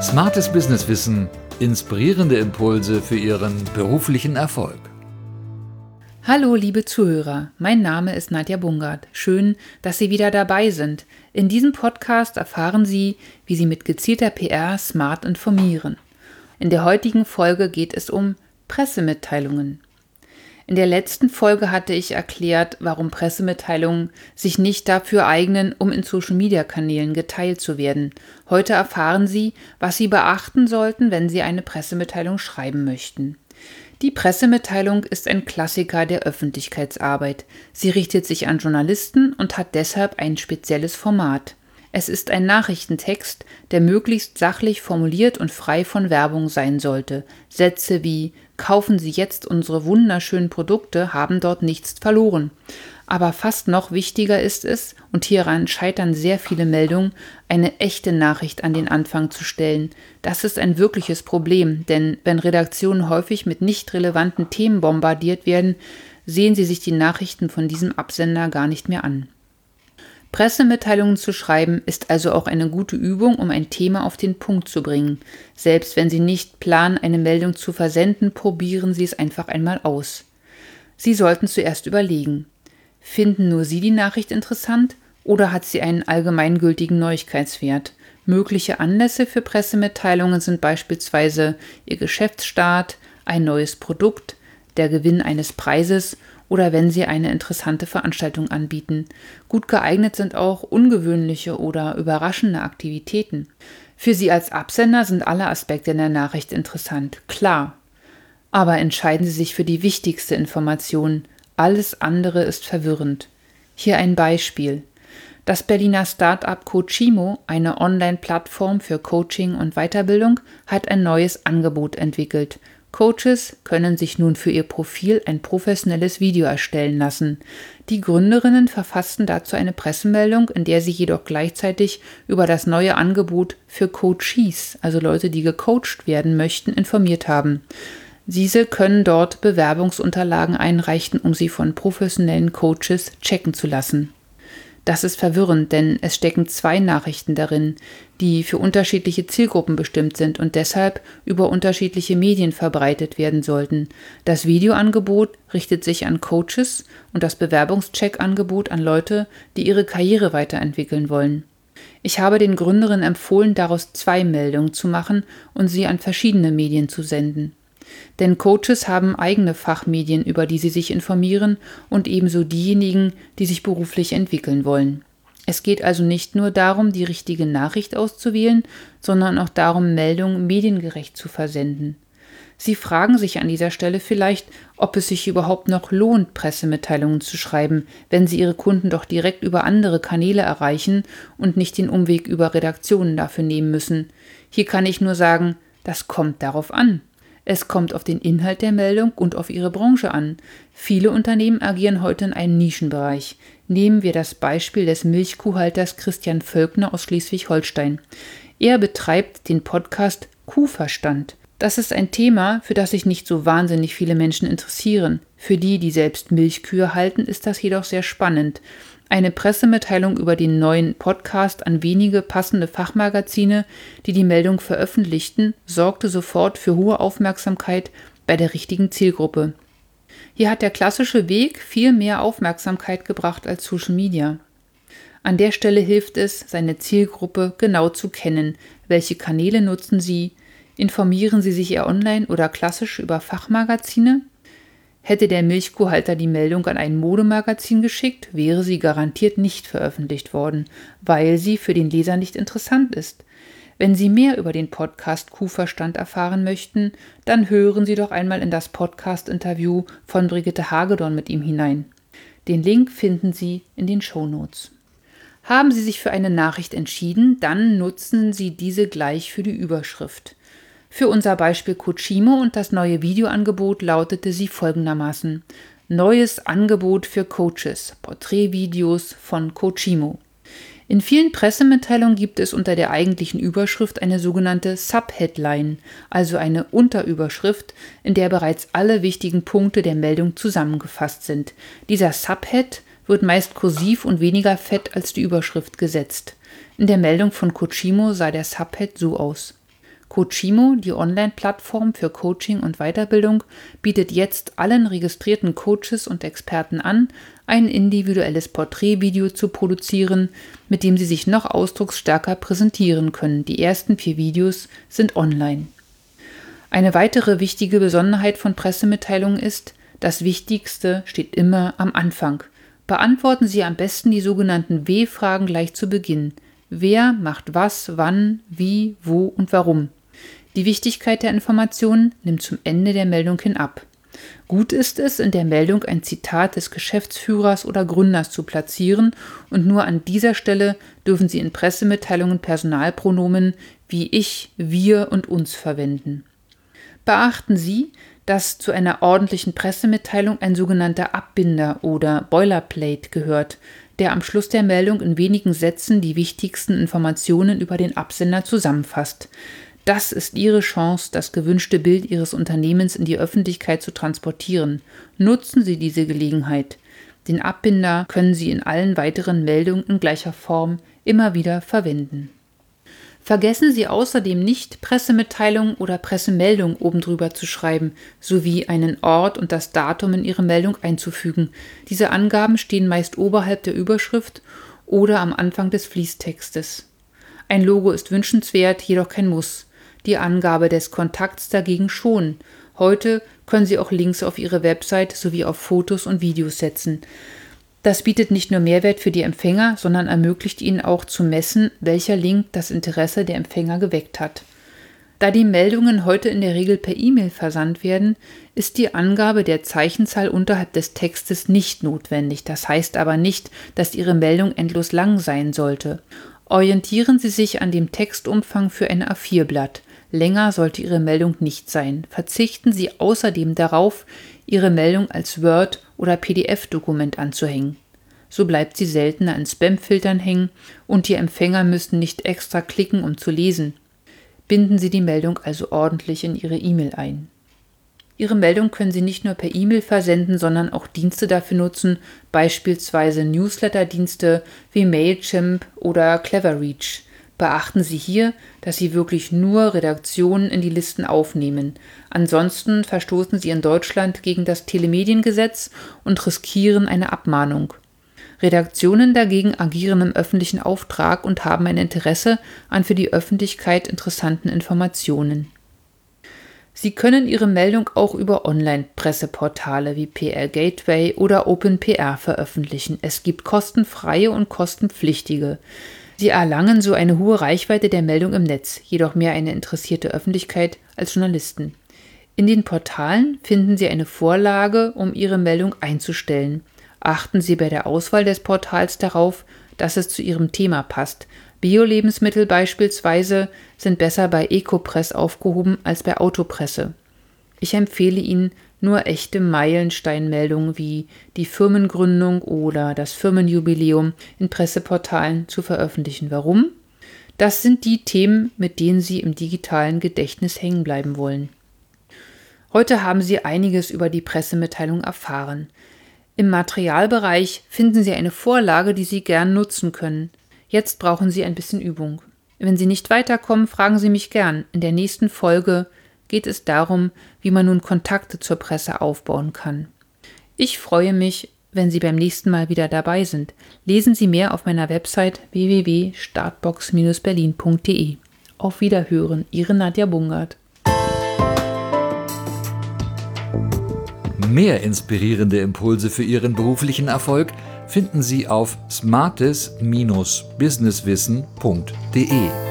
Smartes Businesswissen, inspirierende Impulse für Ihren beruflichen Erfolg. Hallo, liebe Zuhörer, mein Name ist Nadja Bungard. Schön, dass Sie wieder dabei sind. In diesem Podcast erfahren Sie, wie Sie mit gezielter PR smart informieren. In der heutigen Folge geht es um Pressemitteilungen. In der letzten Folge hatte ich erklärt, warum Pressemitteilungen sich nicht dafür eignen, um in Social-Media-Kanälen geteilt zu werden. Heute erfahren Sie, was Sie beachten sollten, wenn Sie eine Pressemitteilung schreiben möchten. Die Pressemitteilung ist ein Klassiker der Öffentlichkeitsarbeit. Sie richtet sich an Journalisten und hat deshalb ein spezielles Format. Es ist ein Nachrichtentext, der möglichst sachlich formuliert und frei von Werbung sein sollte. Sätze wie Kaufen Sie jetzt unsere wunderschönen Produkte haben dort nichts verloren. Aber fast noch wichtiger ist es, und hieran scheitern sehr viele Meldungen, eine echte Nachricht an den Anfang zu stellen. Das ist ein wirkliches Problem, denn wenn Redaktionen häufig mit nicht relevanten Themen bombardiert werden, sehen sie sich die Nachrichten von diesem Absender gar nicht mehr an. Pressemitteilungen zu schreiben ist also auch eine gute Übung, um ein Thema auf den Punkt zu bringen. Selbst wenn Sie nicht planen, eine Meldung zu versenden, probieren Sie es einfach einmal aus. Sie sollten zuerst überlegen, finden nur Sie die Nachricht interessant oder hat sie einen allgemeingültigen Neuigkeitswert? Mögliche Anlässe für Pressemitteilungen sind beispielsweise Ihr Geschäftsstart, ein neues Produkt, der Gewinn eines Preises oder wenn sie eine interessante Veranstaltung anbieten. Gut geeignet sind auch ungewöhnliche oder überraschende Aktivitäten. Für Sie als Absender sind alle Aspekte in der Nachricht interessant, klar. Aber entscheiden Sie sich für die wichtigste Information. Alles andere ist verwirrend. Hier ein Beispiel. Das Berliner Start-up Coachimo, eine Online-Plattform für Coaching und Weiterbildung, hat ein neues Angebot entwickelt. Coaches können sich nun für ihr Profil ein professionelles Video erstellen lassen. Die Gründerinnen verfassten dazu eine Pressemeldung, in der sie jedoch gleichzeitig über das neue Angebot für Coaches, also Leute, die gecoacht werden möchten, informiert haben. Diese können dort Bewerbungsunterlagen einreichen, um sie von professionellen Coaches checken zu lassen. Das ist verwirrend, denn es stecken zwei Nachrichten darin, die für unterschiedliche Zielgruppen bestimmt sind und deshalb über unterschiedliche Medien verbreitet werden sollten. Das Videoangebot richtet sich an Coaches und das Bewerbungscheckangebot an Leute, die ihre Karriere weiterentwickeln wollen. Ich habe den Gründerinnen empfohlen, daraus zwei Meldungen zu machen und sie an verschiedene Medien zu senden. Denn Coaches haben eigene Fachmedien, über die sie sich informieren, und ebenso diejenigen, die sich beruflich entwickeln wollen. Es geht also nicht nur darum, die richtige Nachricht auszuwählen, sondern auch darum, Meldungen mediengerecht zu versenden. Sie fragen sich an dieser Stelle vielleicht, ob es sich überhaupt noch lohnt, Pressemitteilungen zu schreiben, wenn Sie Ihre Kunden doch direkt über andere Kanäle erreichen und nicht den Umweg über Redaktionen dafür nehmen müssen. Hier kann ich nur sagen, das kommt darauf an. Es kommt auf den Inhalt der Meldung und auf ihre Branche an. Viele Unternehmen agieren heute in einem Nischenbereich. Nehmen wir das Beispiel des Milchkuhhalters Christian Völkner aus Schleswig-Holstein. Er betreibt den Podcast Kuhverstand. Das ist ein Thema, für das sich nicht so wahnsinnig viele Menschen interessieren. Für die, die selbst Milchkühe halten, ist das jedoch sehr spannend. Eine Pressemitteilung über den neuen Podcast an wenige passende Fachmagazine, die die Meldung veröffentlichten, sorgte sofort für hohe Aufmerksamkeit bei der richtigen Zielgruppe. Hier hat der klassische Weg viel mehr Aufmerksamkeit gebracht als Social Media. An der Stelle hilft es, seine Zielgruppe genau zu kennen. Welche Kanäle nutzen sie? Informieren sie sich eher online oder klassisch über Fachmagazine? Hätte der Milchkuhhalter die Meldung an ein Modemagazin geschickt, wäre sie garantiert nicht veröffentlicht worden, weil sie für den Leser nicht interessant ist. Wenn Sie mehr über den Podcast Kuhverstand erfahren möchten, dann hören Sie doch einmal in das Podcast-Interview von Brigitte Hagedorn mit ihm hinein. Den Link finden Sie in den Show Notes. Haben Sie sich für eine Nachricht entschieden, dann nutzen Sie diese gleich für die Überschrift. Für unser Beispiel Cochimo und das neue Videoangebot lautete sie folgendermaßen: Neues Angebot für Coaches, Porträtvideos von Cochimo. In vielen Pressemitteilungen gibt es unter der eigentlichen Überschrift eine sogenannte Subheadline, also eine Unterüberschrift, in der bereits alle wichtigen Punkte der Meldung zusammengefasst sind. Dieser Subhead wird meist kursiv und weniger fett als die Überschrift gesetzt. In der Meldung von Cochimo sah der Subhead so aus. Coachimo, die Online-Plattform für Coaching und Weiterbildung, bietet jetzt allen registrierten Coaches und Experten an, ein individuelles Porträtvideo zu produzieren, mit dem sie sich noch ausdrucksstärker präsentieren können. Die ersten vier Videos sind online. Eine weitere wichtige Besonderheit von Pressemitteilungen ist, das Wichtigste steht immer am Anfang. Beantworten Sie am besten die sogenannten W-Fragen gleich zu Beginn. Wer macht was, wann, wie, wo und warum. Die Wichtigkeit der Informationen nimmt zum Ende der Meldung hin ab. Gut ist es, in der Meldung ein Zitat des Geschäftsführers oder Gründers zu platzieren und nur an dieser Stelle dürfen Sie in Pressemitteilungen Personalpronomen wie ich, wir und uns verwenden. Beachten Sie, dass zu einer ordentlichen Pressemitteilung ein sogenannter Abbinder oder Boilerplate gehört, der am Schluss der Meldung in wenigen Sätzen die wichtigsten Informationen über den Absender zusammenfasst. Das ist Ihre Chance, das gewünschte Bild Ihres Unternehmens in die Öffentlichkeit zu transportieren. Nutzen Sie diese Gelegenheit. Den Abbinder können Sie in allen weiteren Meldungen in gleicher Form immer wieder verwenden. Vergessen Sie außerdem nicht, Pressemitteilung oder Pressemeldung oben drüber zu schreiben, sowie einen Ort und das Datum in Ihre Meldung einzufügen. Diese Angaben stehen meist oberhalb der Überschrift oder am Anfang des Fließtextes. Ein Logo ist wünschenswert, jedoch kein Muss. Die Angabe des Kontakts dagegen schon. Heute können Sie auch Links auf Ihre Website sowie auf Fotos und Videos setzen. Das bietet nicht nur Mehrwert für die Empfänger, sondern ermöglicht ihnen auch zu messen, welcher Link das Interesse der Empfänger geweckt hat. Da die Meldungen heute in der Regel per E-Mail versandt werden, ist die Angabe der Zeichenzahl unterhalb des Textes nicht notwendig. Das heißt aber nicht, dass Ihre Meldung endlos lang sein sollte. Orientieren Sie sich an dem Textumfang für ein A4-Blatt. Länger sollte Ihre Meldung nicht sein. Verzichten Sie außerdem darauf, Ihre Meldung als Word- oder PDF-Dokument anzuhängen. So bleibt sie seltener in Spamfiltern hängen und die Empfänger müssen nicht extra klicken, um zu lesen. Binden Sie die Meldung also ordentlich in Ihre E-Mail ein. Ihre Meldung können Sie nicht nur per E-Mail versenden, sondern auch Dienste dafür nutzen, beispielsweise Newsletter-Dienste wie Mailchimp oder Cleverreach. Beachten Sie hier, dass Sie wirklich nur Redaktionen in die Listen aufnehmen. Ansonsten verstoßen Sie in Deutschland gegen das Telemediengesetz und riskieren eine Abmahnung. Redaktionen dagegen agieren im öffentlichen Auftrag und haben ein Interesse an für die Öffentlichkeit interessanten Informationen. Sie können Ihre Meldung auch über Online-Presseportale wie PR Gateway oder OpenPR veröffentlichen. Es gibt kostenfreie und kostenpflichtige. Sie erlangen so eine hohe Reichweite der Meldung im Netz, jedoch mehr eine interessierte Öffentlichkeit als Journalisten. In den Portalen finden Sie eine Vorlage, um Ihre Meldung einzustellen. Achten Sie bei der Auswahl des Portals darauf, dass es zu Ihrem Thema passt. Bio-Lebensmittel beispielsweise sind besser bei Ecopress aufgehoben als bei Autopresse. Ich empfehle Ihnen, nur echte Meilensteinmeldungen wie die Firmengründung oder das Firmenjubiläum in Presseportalen zu veröffentlichen. Warum? Das sind die Themen, mit denen Sie im digitalen Gedächtnis hängen bleiben wollen. Heute haben Sie einiges über die Pressemitteilung erfahren. Im Materialbereich finden Sie eine Vorlage, die Sie gern nutzen können. Jetzt brauchen Sie ein bisschen Übung. Wenn Sie nicht weiterkommen, fragen Sie mich gern. In der nächsten Folge geht es darum, wie man nun Kontakte zur Presse aufbauen kann. Ich freue mich, wenn Sie beim nächsten Mal wieder dabei sind. Lesen Sie mehr auf meiner Website www.startbox-berlin.de. Auf Wiederhören, Ihre Nadja Bungert. Mehr inspirierende Impulse für Ihren beruflichen Erfolg finden Sie auf smartes-businesswissen.de.